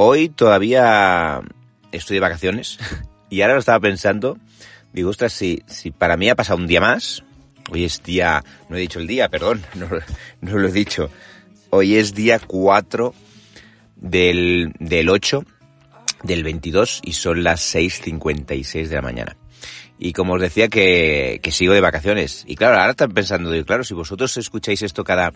Hoy todavía estoy de vacaciones y ahora lo estaba pensando, digo, ostras, si, si para mí ha pasado un día más, hoy es día, no he dicho el día, perdón, no, lo he dicho, hoy es día 4 del, del 8 del 22 y son las 6.56 de la mañana. Y como os decía que, que sigo de vacaciones. Y claro, ahora están pensando, digo, claro, si vosotros escucháis esto cada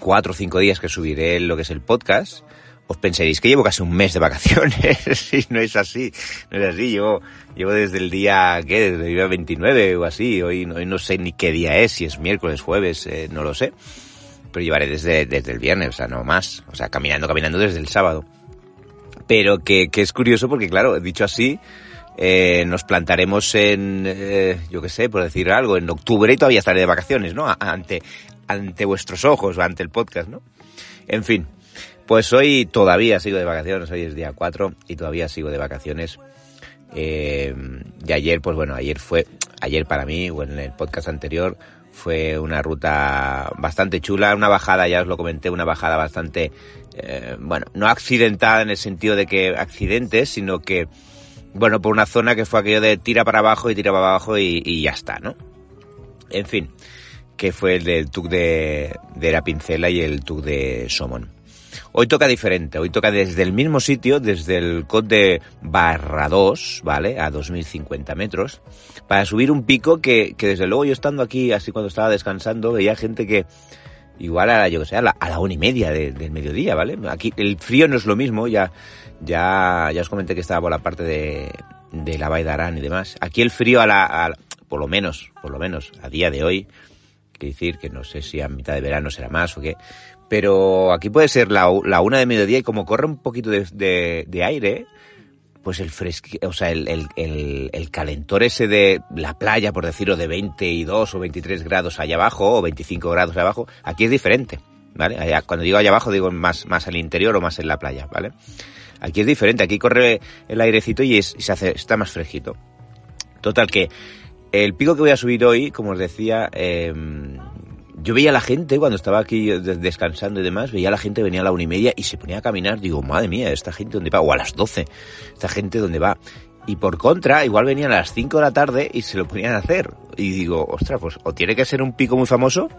cuatro o cinco días que subiré lo que es el podcast, os pensaréis que llevo casi un mes de vacaciones. y no es así, no es así. Llevo, llevo desde el día, ¿qué? Desde el día 29 o así. Hoy, no sé ni qué día es, si es miércoles, jueves, eh, no lo sé. Pero llevaré desde, desde el viernes, o sea, no más. O sea, caminando, caminando desde el sábado. Pero que, que es curioso porque, claro, dicho así, eh, nos plantaremos en, eh, yo qué sé, por decir algo, en octubre y todavía estaré de vacaciones, ¿no? Ante, ante vuestros ojos, ante el podcast, ¿no? En fin, pues hoy todavía sigo de vacaciones, hoy es día 4 y todavía sigo de vacaciones. Eh, y ayer, pues bueno, ayer fue, ayer para mí, o en el podcast anterior, fue una ruta bastante chula, una bajada, ya os lo comenté, una bajada bastante, eh, bueno, no accidentada en el sentido de que accidentes, sino que bueno, por una zona que fue aquello de tira para abajo y tira para abajo y, ya está, ¿no? En fin, que fue el del TUC de, de la Pincela y el TUC de Somon. Hoy toca diferente, hoy toca desde el mismo sitio, desde el COT de Barra 2, ¿vale? A 2050 metros, para subir un pico que, que desde luego yo estando aquí, así cuando estaba descansando, veía gente que igual a, yo que sé, a la, a la una y media de, del mediodía, ¿vale? Aquí el frío no es lo mismo, ya, ya, ya os comenté que estaba por la parte de, de la Valle de Arán y demás. Aquí el frío a la, a, por lo menos, por lo menos, a día de hoy, quiero decir que no sé si a mitad de verano será más o qué, pero aquí puede ser la, la una de mediodía y como corre un poquito de, de, de aire, pues el fresqui, o sea, el, el, el, calentor ese de la playa, por decirlo, de 22 o 23 grados allá abajo, o 25 grados allá abajo, aquí es diferente, ¿vale? Cuando digo allá abajo, digo más, más al interior o más en la playa, ¿vale? Aquí es diferente, aquí corre el airecito y, es, y se hace, está más fresquito. Total que el pico que voy a subir hoy, como os decía, eh, yo veía a la gente cuando estaba aquí descansando y demás, veía a la gente venía a la una y media y se ponía a caminar. Digo, madre mía, esta gente dónde va, o a las doce, esta gente dónde va. Y por contra, igual venían a las cinco de la tarde y se lo ponían a hacer. Y digo, ostras, pues o tiene que ser un pico muy famoso,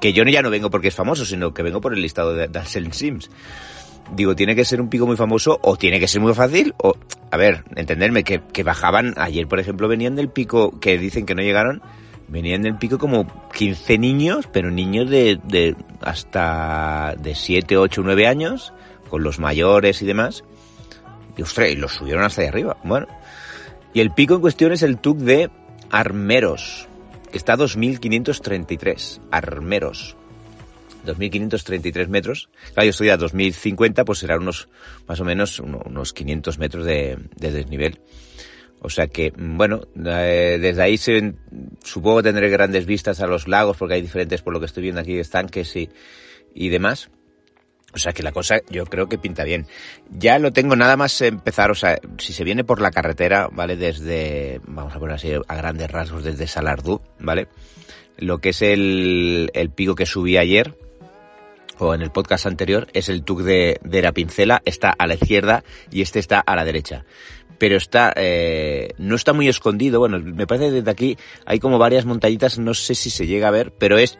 que yo ya no vengo porque es famoso, sino que vengo por el listado de Dalsen Sims. Digo, tiene que ser un pico muy famoso o tiene que ser muy fácil o, a ver, entenderme, que, que bajaban, ayer por ejemplo venían del pico que dicen que no llegaron, venían del pico como 15 niños, pero niños de, de hasta de 7, 8, 9 años, con los mayores y demás. Y ostras, y los subieron hasta ahí arriba. Bueno. Y el pico en cuestión es el TUC de Armeros, que está a 2533. Armeros. 2.533 metros. Claro, yo estoy a 2.050, pues serán unos, más o menos, unos 500 metros de, de desnivel. O sea que, bueno, eh, desde ahí se, supongo que tendré grandes vistas a los lagos, porque hay diferentes, por lo que estoy viendo aquí, estanques y, y demás. O sea que la cosa yo creo que pinta bien. Ya lo tengo nada más empezar, o sea, si se viene por la carretera, ¿vale? Desde, vamos a poner así a grandes rasgos, desde Salardú, ¿vale? Lo que es el, el pico que subí ayer, o en el podcast anterior, es el TUC de, de la pincela, está a la izquierda y este está a la derecha pero está eh, no está muy escondido. Bueno, me parece que desde aquí hay como varias montañitas, no sé si se llega a ver, pero es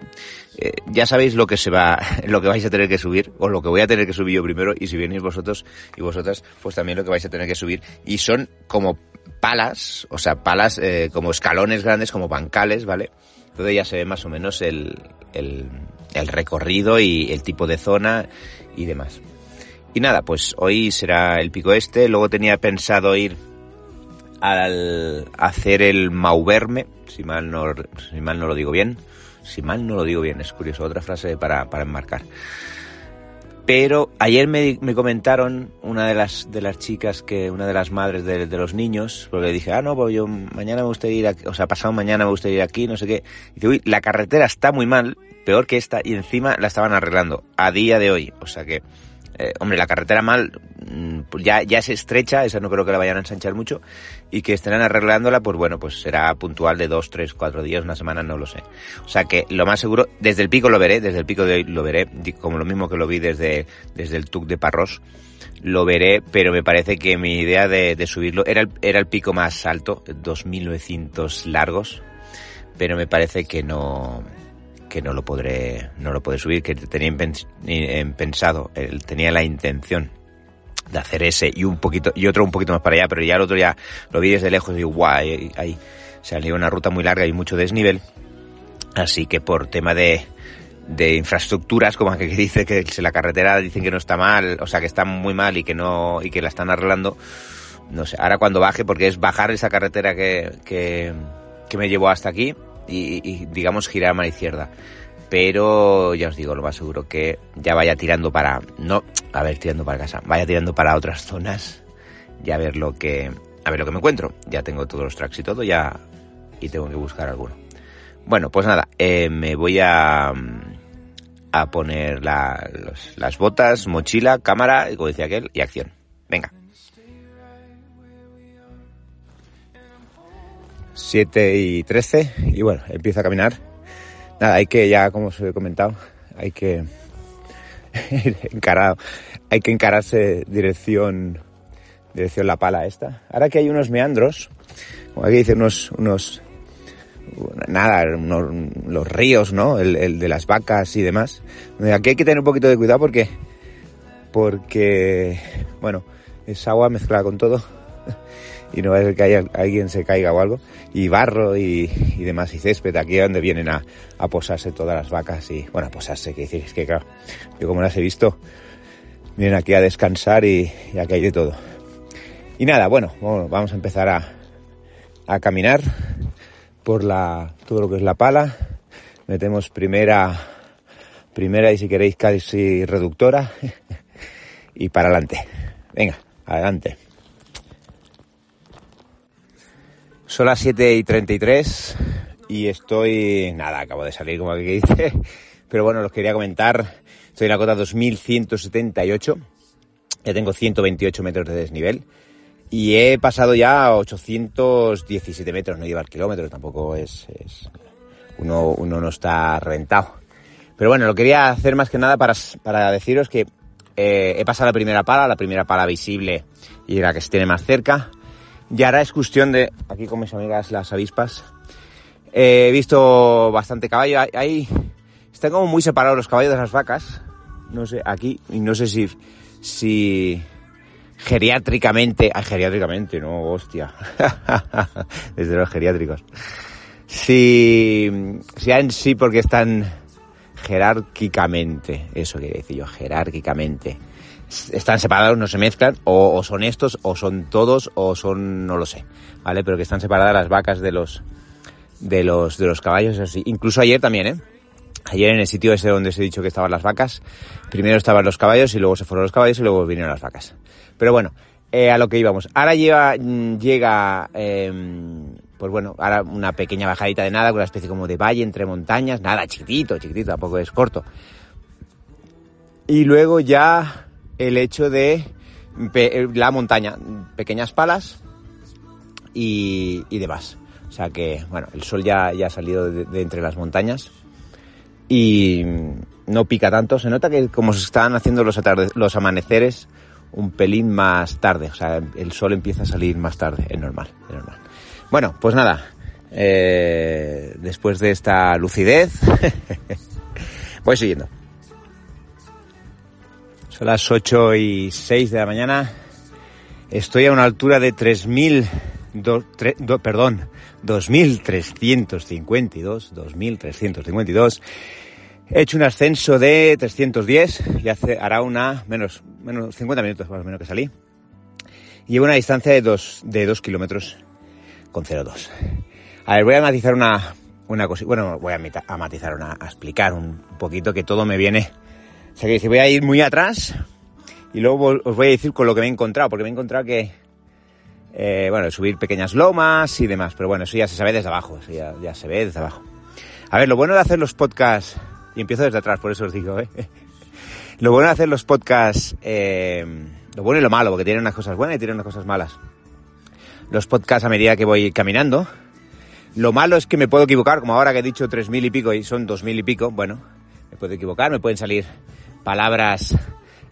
eh, ya sabéis lo que se va, lo que vais a tener que subir o lo que voy a tener que subir yo primero y si venís vosotros y vosotras, pues también lo que vais a tener que subir y son como palas, o sea, palas eh, como escalones grandes, como bancales, ¿vale? Entonces ya se ve más o menos el, el, el recorrido y el tipo de zona y demás. Y nada, pues hoy será el pico este. Luego tenía pensado ir al hacer el Mauverme, si mal no, si mal no lo digo bien. Si mal no lo digo bien, es curioso, otra frase para, para enmarcar. Pero ayer me, comentaron una de las de las chicas que una de las madres de, los niños, porque dije, ah no, pues yo mañana me gustaría ir, aquí, o sea, pasado mañana me gustaría ir aquí, no sé qué. Y dice, uy, la carretera está muy mal, peor que esta, y encima la estaban arreglando a día de hoy. O sea que eh, hombre, la carretera mal mm, ya, ya es estrecha, esa no creo que la vayan a ensanchar mucho, y que estén arreglándola, pues bueno, pues será puntual de dos, tres, cuatro días, una semana, no lo sé. O sea que lo más seguro, desde el pico lo veré, desde el pico de hoy lo veré, como lo mismo que lo vi desde, desde el TUC de Parros, lo veré, pero me parece que mi idea de, de subirlo era el, era el pico más alto, 2.900 largos, pero me parece que no, que no lo podré, no lo podré subir, que tenía pensado, tenía la intención de hacer ese y un poquito, y otro un poquito más para allá, pero ya el otro ya lo vi desde lejos y digo, guay, ahí salió una ruta muy larga y mucho desnivel. Así que por tema de, de infraestructuras, como que dice que la carretera dicen que no está mal, o sea que está muy mal y que no, y que la están arreglando, no sé, ahora cuando baje, porque es bajar esa carretera que, que, que me llevó hasta aquí, y, digamos girar a mano izquierda. Pero ya os digo, lo más seguro que ya vaya tirando para, no, a ver, tirando para casa, vaya tirando para otras zonas y a ver lo que, a ver lo que me encuentro. Ya tengo todos los tracks y todo, ya, y tengo que buscar alguno. Bueno, pues nada, eh, me voy a, a poner las botas, mochila, cámara, como decía aquel, y acción. Venga. 7 y 13 y bueno, empiezo a caminar. Nada, hay que, ya como os he comentado, hay que encarado, hay que encararse dirección, dirección la pala esta. Ahora que hay unos meandros, como aquí dice unos, unos, nada, los ríos, ¿no? El, el, de las vacas y demás. Aquí hay que tener un poquito de cuidado porque, porque, bueno, es agua mezclada con todo y no va a ser que haya, alguien se caiga o algo. Y barro y, demás, y césped, aquí es donde vienen a, posarse todas las vacas y, bueno, a posarse, que decir, es que claro, yo como las he visto, vienen aquí a descansar y, y aquí hay de todo. Y nada, bueno, vamos a empezar a, a caminar por la, todo lo que es la pala. Metemos primera, primera y si queréis casi reductora y para adelante. Venga, adelante. Son las 7 y 33 y estoy, nada, acabo de salir como que dice, pero bueno, los quería comentar. Estoy en la cota 2178, ya tengo 128 metros de desnivel y he pasado ya 817 metros, no llevar kilómetros, tampoco es, es uno, uno no está rentado. Pero bueno, lo quería hacer más que nada para, para deciros que eh, he pasado la primera pala, la primera pala visible y la que se tiene más cerca. Y ahora es cuestión de, aquí con mis amigas las avispas, he visto bastante caballo. Ahí están como muy separados los caballos de las vacas. No sé, aquí, y no sé si, si geriátricamente, ay, geriátricamente, no, hostia. Desde los geriátricos. Si, si en sí porque están jerárquicamente, eso quiere decir yo, jerárquicamente están separados, no se mezclan, o, son estos, o son todos, o son, no lo sé, ¿vale? Pero que están separadas las vacas de los, de los, de los caballos, así. Incluso ayer también, ¿eh? Ayer en el sitio ese donde os he dicho que estaban las vacas, primero estaban los caballos y luego se fueron los caballos y luego vinieron las vacas. Pero bueno, eh, a lo que íbamos. Ahora lleva, mm, llega, em, pues bueno, ahora una pequeña bajadita de nada, con una especie como de valle entre montañas, nada, chiquitito, chiquitito, tampoco es corto. Y luego ya el hecho de la montaña, pequeñas palas y, demás. O sea que, bueno, el sol ya, ya ha salido de, entre las montañas y no pica tanto. Se nota que como se están haciendo los, los amaneceres un pelín más tarde. O sea, el sol empieza a salir más tarde, es normal, es normal. Bueno, pues nada, eh, después de esta lucidez, voy siguiendo. Son las 8 y 6 de la mañana. Estoy a una altura de 3.000, perdón, 2.352, 2.352. He hecho un ascenso de 310 y hace, hará una, menos, menos 50 minutos más o menos que salí. Llevo una distancia de 2, de 2 kilómetros con 0,2. A ver, voy a matizar una, una cosa, bueno, voy a, a matizar una, a explicar un poquito que todo me viene O sea que dije, voy a ir muy atrás y luego os voy a decir con lo que me he encontrado, porque me he encontrado que, eh, bueno, subir pequeñas lomas y demás, pero bueno, eso ya se sabe desde abajo, eso ya, ya se ve desde abajo. A ver, lo bueno de hacer los podcasts, y empiezo desde atrás, por eso os digo, ¿eh? Lo bueno de hacer los podcasts, eh, lo bueno y lo malo, porque tienen unas cosas buenas y tienen unas cosas malas. Los podcasts a medida que voy caminando. Lo malo es que me puedo equivocar, como ahora que he dicho tres mil y pico y son dos mil y pico, bueno, me puedo equivocar, me pueden salir palabras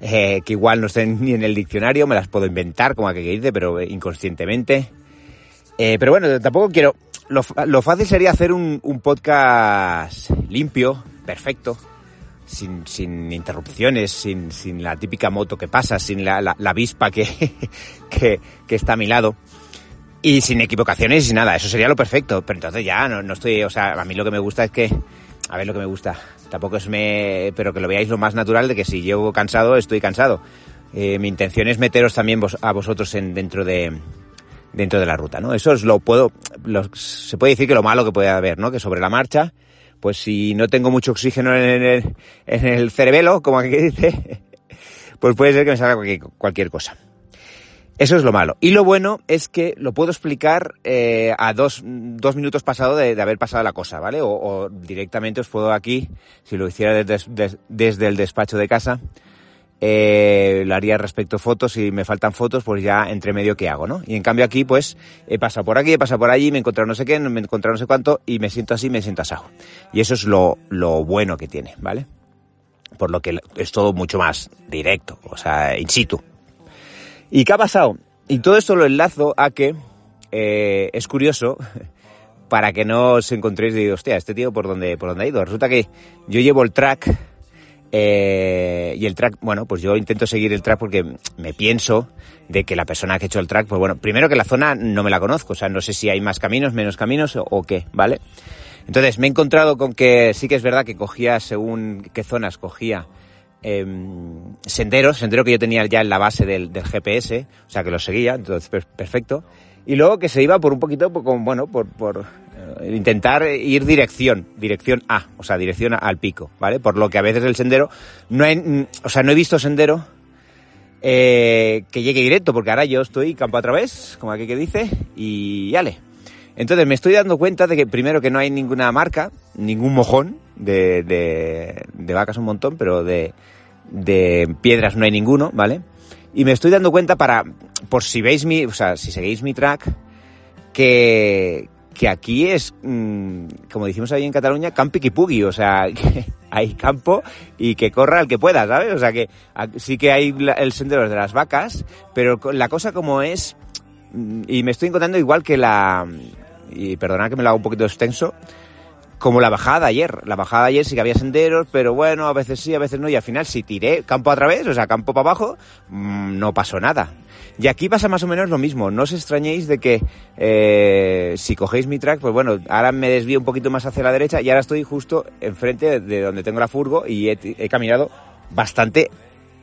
eh, que igual no estén ni en el diccionario, me las puedo inventar, como aquel que dice, pero inconscientemente. Eh, pero bueno, tampoco quiero... Lo, lo fácil sería hacer un, un, podcast limpio, perfecto, sin, sin interrupciones, sin, sin, la típica moto que pasa, sin la, la, la avispa que, que, que, está a mi lado. Y sin equivocaciones y nada, eso sería lo perfecto. Pero entonces ya no, no estoy, o sea, a mí lo que me gusta es que, a ver lo que me gusta, tampoco es me, pero que lo veáis lo más natural de que si llego cansado, estoy cansado. Eh, mi intención es meteros también vos, a vosotros en, dentro de, dentro de la ruta, ¿no? Eso es lo puedo, lo, se puede decir que lo malo que puede haber, ¿no? Que sobre la marcha, pues si no tengo mucho oxígeno en el, en el cerebelo, como aquí dice, pues puede ser que me salga cualquier, cualquier cosa. Eso es lo malo. Y lo bueno es que lo puedo explicar eh, a dos, dos minutos pasado de, haber pasado la cosa, ¿vale? O, directamente os puedo aquí, si lo hiciera desde, desde, el despacho de casa, eh, lo haría respecto a fotos, si me faltan fotos, pues ya entre medio qué hago, ¿no? Y en cambio aquí, pues, he pasado por aquí, he pasado por allí, me he encontrado no sé qué, me he encontrado no sé cuánto, y me siento así, me siento asado. Y eso es lo, lo bueno que tiene, ¿vale? Por lo que es todo mucho más directo, o sea, in situ. ¿Y qué ha pasado? Y todo esto lo enlazo a que eh, es curioso para que no os encontréis de, hostia, este tío por dónde, por dónde ha ido. Resulta que yo llevo el track eh, y el track, bueno, pues yo intento seguir el track porque me pienso de que la persona que ha hecho el track, pues bueno, primero que la zona no me la conozco, o sea, no sé si hay más caminos, menos caminos o, o qué, ¿vale? Entonces me he encontrado con que sí que es verdad que cogía según qué zonas cogía eh, senderos, sendero que yo tenía ya en la base del, GPS, o sea que lo seguía, entonces perfecto. Y luego que se iba por un poquito, por, bueno, por, por eh, intentar ir dirección, dirección A, o sea, dirección al pico, ¿vale? Por lo que a veces el sendero, no o sea, no he visto sendero eh, que llegue directo, porque ahora yo estoy campo a través, como aquí que dice, y ale. Entonces me estoy dando cuenta de que primero que no hay ninguna marca, ningún mojón de, vacas un montón, pero de, piedras no hay ninguno, ¿vale? Y me estoy dando cuenta para, por si veis mi, o sea, si seguís mi track, que, que aquí es, mmm, como decimos ahí en Cataluña, campi pugui, o sea, hay campo y que corra el que pueda, ¿sabes? O sea, que sí que hay el sendero de las vacas, pero la cosa como es, y me estoy encontrando igual que la, y perdonad que me lo hago un poquito extenso, como la bajada ayer. La bajada de ayer sí que había senderos, pero bueno, a veces sí, a veces no. Y al final, si tiré campo a través, o sea, campo para abajo, mmm, no pasó nada. Y aquí pasa más o menos lo mismo. No os extrañéis de que eh, si cogéis mi track, pues bueno, ahora me desvío un poquito más hacia la derecha y ahora estoy justo enfrente de donde tengo la furgo y he, he caminado bastante,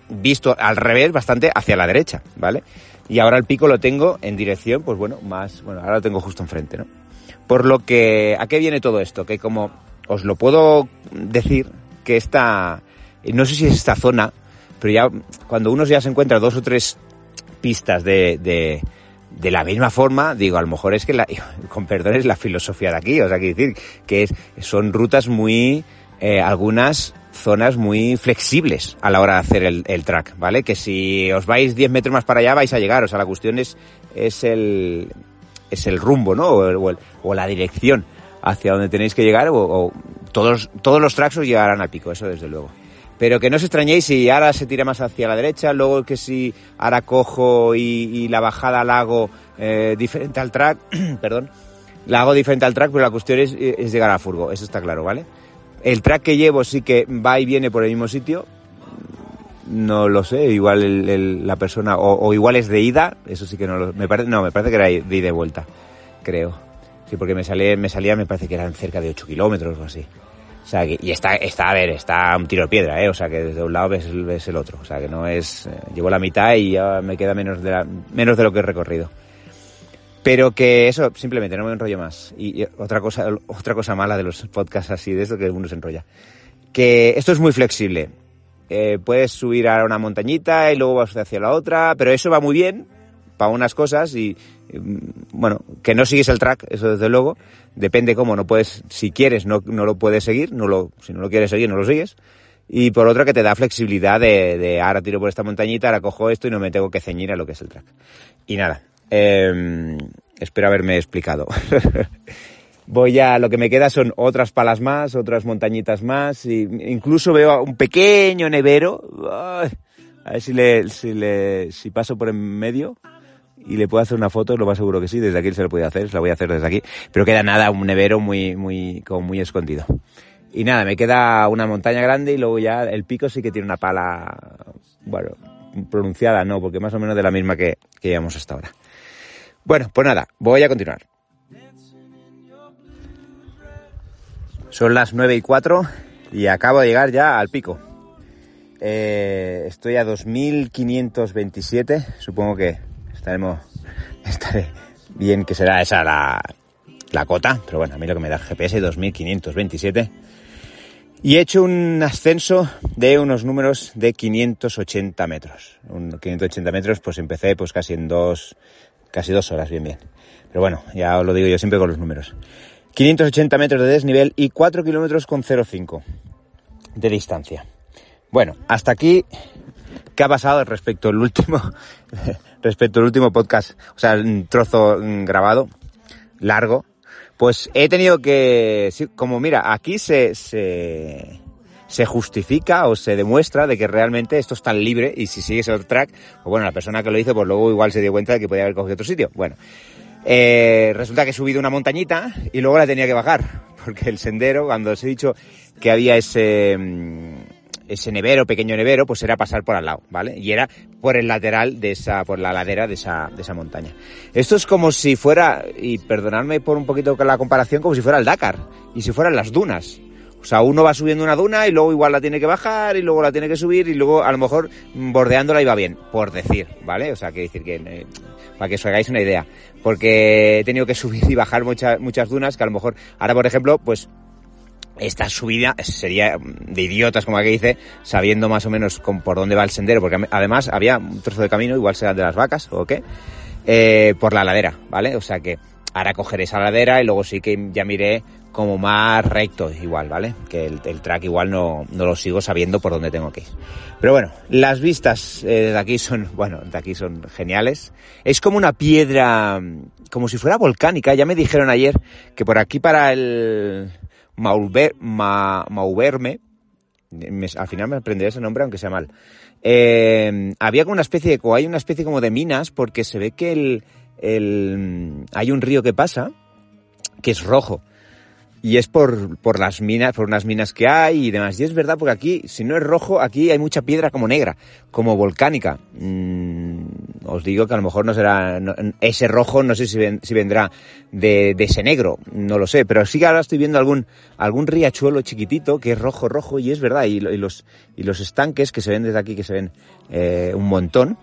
visto al revés, bastante hacia la derecha, ¿vale? Y ahora el pico lo tengo en dirección, pues bueno, más, bueno, ahora lo tengo justo enfrente, ¿no? Por lo que, ¿a qué viene todo esto? Que como os lo puedo decir, que esta, no sé si es esta zona, pero ya cuando uno ya se encuentra dos o tres pistas de, de, de la misma forma, digo, a lo mejor es que, la, con perdón, es la filosofía de aquí, o sea, quiero decir que es, son rutas muy, eh, algunas zonas muy flexibles a la hora de hacer el, el, track, ¿vale? Que si os vais 10 metros más para allá vais a llegar, o sea, la cuestión es, es el, es el rumbo, ¿no? O, la dirección hacia donde tenéis que llegar, o, todos, todos los tracks os llegarán al pico, eso desde luego. Pero que no os extrañéis si ahora se tira más hacia la derecha, luego que si ahora cojo y, la bajada la hago eh, diferente al track, perdón, la hago diferente al track, pero la cuestión es, es llegar a Furgo, eso está claro, ¿vale? El track que llevo sí que va y viene por el mismo sitio, no lo sé, igual el, el, la persona, o, o, igual es de ida, eso sí que no lo, me parece, no, me parece que era de ida y vuelta, creo. Sí, porque me salía, me salía, me parece que eran cerca de 8 kilómetros o así. O sea, que, y está, está, a ver, está un tiro de piedra, ¿eh? O sea, que desde un lado ves, ves el otro. O sea, que no es, eh, llevo la mitad y ya me queda menos de, la, menos de lo que he recorrido. Pero que eso, simplemente, no me enrollo más. Y, otra cosa, otra cosa mala de los podcasts así, de esto que uno se enrolla. Que esto es muy flexible eh, puedes subir a una montañita y luego vas hacia la otra, pero eso va muy bien para unas cosas y, mm, bueno, que no sigues el track, eso desde luego, depende cómo, no puedes, si quieres no, no lo puedes seguir, no lo, si no lo quieres seguir no lo sigues, y por otro que te da flexibilidad de, de ahora tiro por esta montañita, ahora cojo esto y no me tengo que ceñir a lo que es el track. Y nada, eh, espero haberme explicado. Voy a, lo que me queda son otras palas más, otras montañitas más, y incluso veo un pequeño nevero. a ver si le, si le, si paso por en medio y le puedo hacer una foto, lo más seguro que sí, desde aquí se lo puede hacer, se la voy a hacer desde aquí, pero queda nada, un nevero muy, muy, como muy escondido. Y nada, me queda una montaña grande y luego ya el pico sí que tiene una pala, bueno, pronunciada no, porque más o menos de la misma que, que llevamos hasta ahora. Bueno, pues nada, voy a continuar. Son las 9 y 4 y acabo de llegar ya al pico. Eh, estoy a 2527, supongo que estaremos, estaré bien que será esa la, la cota, pero bueno, a mí lo que me da el GPS 2527. Y he hecho un ascenso de unos números de 580 metros. Un 580 metros, pues empecé pues casi en dos, casi dos horas, bien, bien. Pero bueno, ya os lo digo yo siempre con los números. 580 metros de desnivel y 4 kilómetros con 0,5 de distancia. Bueno, hasta aquí, ¿qué ha pasado respecto al último, respecto al último podcast? O sea, un trozo grabado, largo. Pues he tenido que, como mira, aquí se, se, se justifica o se demuestra de que realmente esto es tan libre y si sigues el track, pues bueno, la persona que lo hizo, pues luego igual se dio cuenta de que podía haber cogido otro sitio. Bueno, eh, resulta que he subido una montañita y luego la tenía que bajar, porque el sendero, cuando os he dicho que había ese, mm, ese nevero, pequeño nevero, pues era pasar por al lado, ¿vale? Y era por el lateral de esa, por la ladera de esa, de esa montaña. Esto es como si fuera, y perdonadme por un poquito la comparación, como si fuera el Dakar, y si fueran las dunas. O sea, uno va subiendo una duna y luego igual la tiene que bajar y luego la tiene que subir y luego a lo mejor bordeándola iba bien, por decir, ¿vale? O sea, que decir que, eh, para que os hagáis una idea. Porque he tenido que subir y bajar muchas, muchas dunas que a lo mejor, ahora por ejemplo, pues esta subida sería de idiotas, como aquí dice, sabiendo más o menos por dónde va el sendero, porque además había un trozo de camino, igual será de las vacas o qué, eh, por la ladera, ¿vale? O sea que ahora cogeré esa ladera y luego sí que ya miré como más recto igual, ¿vale? Que el, track igual no, no, lo sigo sabiendo por dónde tengo que ir. Pero bueno, las vistas eh, de aquí son, bueno, de aquí son geniales. Es como una piedra, como si fuera volcánica. Ya me dijeron ayer que por aquí para el Maulver, Ma, Mauverme, me, al final me aprenderé ese nombre aunque sea mal. Eh, había como una especie de, hay una especie como de minas porque se ve que el, el, hay un río que pasa que es rojo y es por, por las minas, por unas minas que hay y demás. Y es verdad porque aquí, si no es rojo, aquí hay mucha piedra como negra, como volcánica. Mm, os digo que a lo mejor no será, ese rojo no sé si vendrá de, de, ese negro, no lo sé, pero sí que ahora estoy viendo algún, algún riachuelo chiquitito que es rojo, rojo y es verdad. Y, y los, y los estanques que se ven desde aquí, que se ven eh, un montón,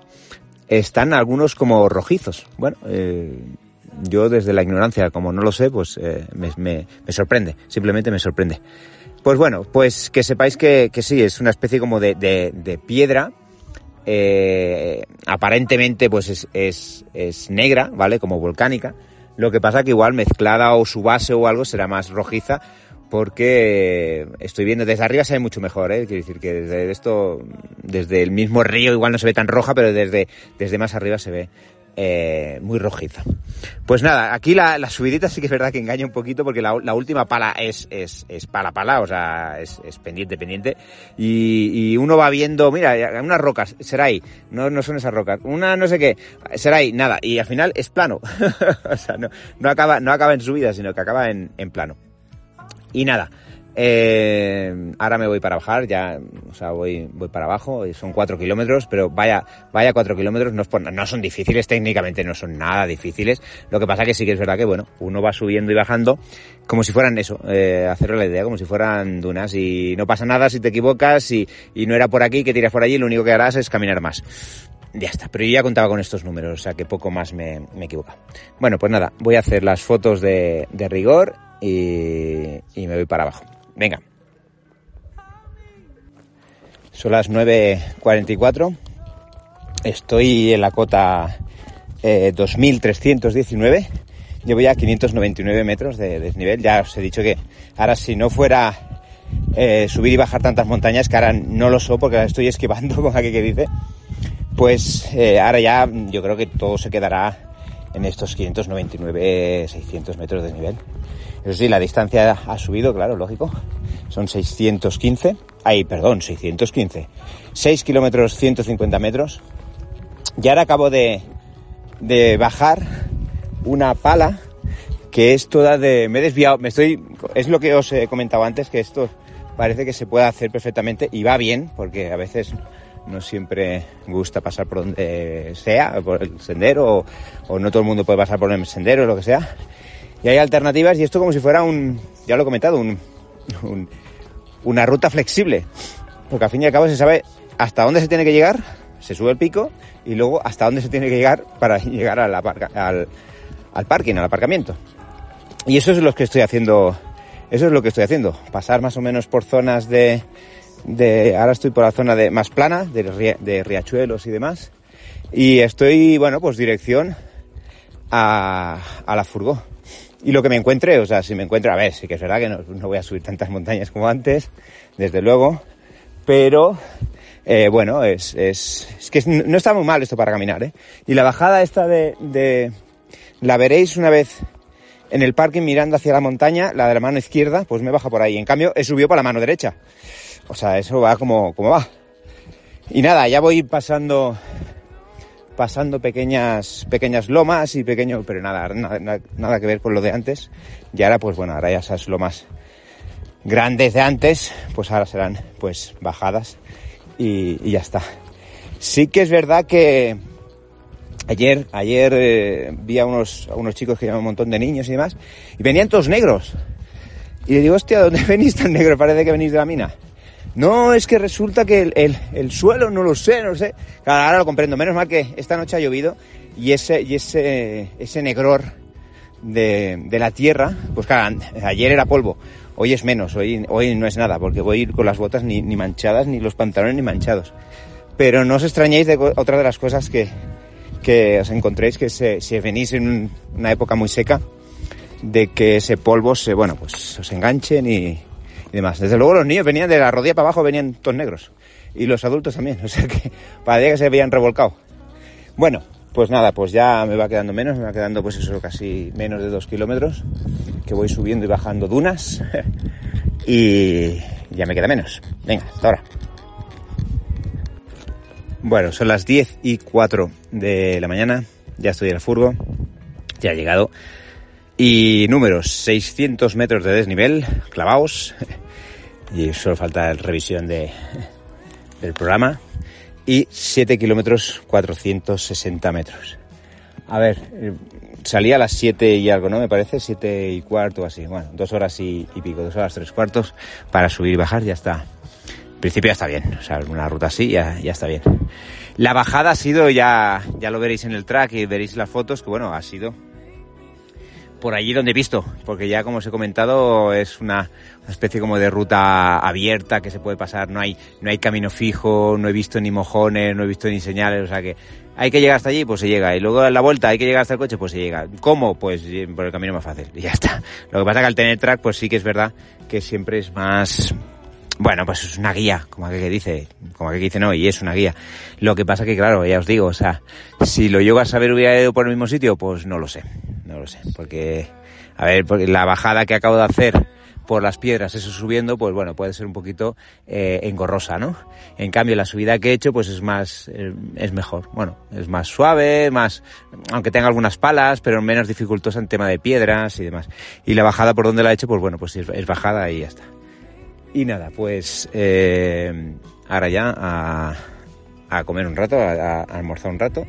están algunos como rojizos. Bueno, eh, yo desde la ignorancia, como no lo sé, pues eh, me, me, sorprende, simplemente me sorprende. Pues bueno, pues que sepáis que, que sí, es una especie como de, de, de piedra, eh, aparentemente pues es, es, es, negra, ¿vale? Como volcánica. Lo que pasa que igual mezclada o su base o algo será más rojiza, porque estoy viendo desde arriba se ve mucho mejor, ¿eh? Quiero decir que desde esto, desde el mismo río igual no se ve tan roja, pero desde, desde más arriba se ve eh, muy rojiza. Pues nada, aquí la, la, subidita sí que es verdad que engaña un poquito porque la, la última pala es, es, es, pala pala, o sea, es, es pendiente pendiente. Y, y, uno va viendo, mira, unas rocas, será ahí, no, no son esas rocas, una no sé qué, será ahí, nada, y al final es plano. o sea, no, no, acaba, no acaba en subida, sino que acaba en, en plano. Y nada, eh, ahora me voy para bajar, ya, o sea, voy, voy para abajo, son cuatro kilómetros, pero vaya, vaya cuatro kilómetros, no, no, son difíciles, técnicamente no son nada difíciles. Lo que pasa que sí que es verdad que, bueno, uno va subiendo y bajando como si fueran eso, eh, hacerlo la idea, como si fueran dunas y no pasa nada si te equivocas y, y no era por aquí, que tiras por allí, lo único que harás es caminar más. Ya está, pero yo ya contaba con estos números, o sea que poco más me, me equivoca. Bueno, pues nada, voy a hacer las fotos de, de rigor y, y me voy para abajo. Venga. Son las 9.44. Estoy en la cota eh, 2319. Llevo ya 599 metros de desnivel. Ya os he dicho que ahora si no fuera eh, subir y bajar tantas montañas, que ahora no lo so porque las estoy esquivando, como aquí que dice, pues eh, ahora ya yo creo que todo se quedará en estos 599, 600 metros de desnivel. Eso sí, la distancia ha subido, claro, lógico. Son 615. Ay, perdón, 615. 6 kilómetros 150 metros. Y ahora acabo de, de bajar una pala que es toda de... Me he desviado, me estoy... Es lo que os he comentado antes, que esto parece que se puede hacer perfectamente y va bien, porque a veces no siempre gusta pasar por donde sea, por el sendero, o, o no todo el mundo puede pasar por el sendero, o lo que sea. Y hay alternativas y esto como si fuera un, ya lo he comentado, un, un, una ruta flexible. Porque al fin y al cabo se sabe hasta dónde se tiene que llegar, se sube el pico y luego hasta dónde se tiene que llegar para llegar al, al, al parking, al aparcamiento. Y eso es lo que estoy haciendo, eso es lo que estoy haciendo, pasar más o menos por zonas de, de ahora estoy por la zona de más plana, de, de riachuelos y demás. Y estoy, bueno, pues dirección a, a la furgó. Y lo que me encuentre, o sea, si me encuentro, a ver, sí que es verdad que no, no voy a subir tantas montañas como antes, desde luego, pero eh, bueno, es, es, es, que no está muy mal esto para caminar, ¿eh? Y la bajada esta de, de, la veréis una vez en el parking mirando hacia la montaña, la de la mano izquierda, pues me baja por ahí. En cambio, he subido por la mano derecha. O sea, eso va como, como va. Y nada, ya voy pasando pasando pequeñas pequeñas lomas y pequeño pero nada, nada, nada que ver con lo de antes. Y ahora pues bueno ahora ya esas lomas grandes de antes pues ahora serán pues bajadas y, ya está. Sí que es verdad que ayer ayer eh, vi a unos a unos chicos que llevan un montón de niños y demás y venían todos negros. Y le digo hostia ¿dónde venís tan negro? parece que venís de la mina no, es que resulta que el, el, el, suelo, no lo sé, no lo sé. Claro, ahora lo comprendo. Menos mal que esta noche ha llovido y ese, y ese, ese negror de, de la tierra, pues claro, ayer era polvo. Hoy es menos, hoy, hoy no es nada, porque voy a ir con las botas ni, ni manchadas, ni los pantalones ni manchados. Pero no os extrañéis de otra de las cosas que, que os encontréis, que se, si venís en una época muy seca, de que ese polvo se, bueno, pues os enganchen y, y demás. Desde luego los niños venían de la rodilla para abajo, venían todos negros. Y los adultos también, o sea que parecía que se habían revolcado. Bueno, pues nada, pues ya me va quedando menos, me va quedando pues eso casi menos de dos kilómetros, que voy subiendo y bajando dunas. y ya me queda menos. Venga, hasta ahora. Bueno, son las 10 y 4 de la mañana, ya estoy en el furgo, ya he llegado. Y números, 600 metros de desnivel, clavaos, y solo falta la revisión de, del programa, y 7 kilómetros 460 metros. A ver, salí a las 7 y algo, ¿no? Me parece, 7 y cuarto así. Bueno, dos horas y, y, pico, dos horas tres cuartos para subir y bajar, ya está. En principio ya está bien, o sea, una ruta así ya, ya está bien. La bajada ha sido, ya, ya lo veréis en el track y veréis las fotos, que bueno, ha sido por allí donde he visto, porque ya como os he comentado es una, especie como de ruta abierta que se puede pasar, no hay, no hay camino fijo, no he visto ni mojones, no he visto ni señales, o sea que hay que llegar hasta allí, pues se llega, y luego en la vuelta hay que llegar hasta el coche, pues se llega. ¿Cómo? Pues por el camino más fácil, y ya está. Lo que pasa que al tener track, pues sí que es verdad que siempre es más, bueno, pues es una guía, como que dice, como que dice no, y es una guía. Lo que pasa que, claro, ya os digo, o sea, si lo llego a saber hubiera ido por el mismo sitio, pues no lo sé, no lo sé, porque, a ver, porque la bajada que acabo de hacer por las piedras, eso subiendo, pues bueno, puede ser un poquito eh, engorrosa, ¿no? En cambio, la subida que he hecho, pues es más, eh, es mejor. Bueno, es más suave, más, aunque tenga algunas palas, pero menos dificultosa en tema de piedras y demás. Y la bajada por donde la he hecho, pues bueno, pues es, bajada y ya está. Y nada, pues eh, ahora ya a, comer un rato, a, almorzar un rato.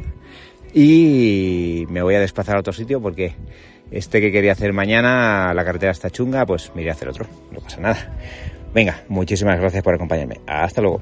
Y me voy a desplazar a otro sitio porque este que quería hacer mañana, la carretera está chunga, pues me iré a hacer otro. No pasa nada. Venga, muchísimas gracias por acompañarme. Hasta luego.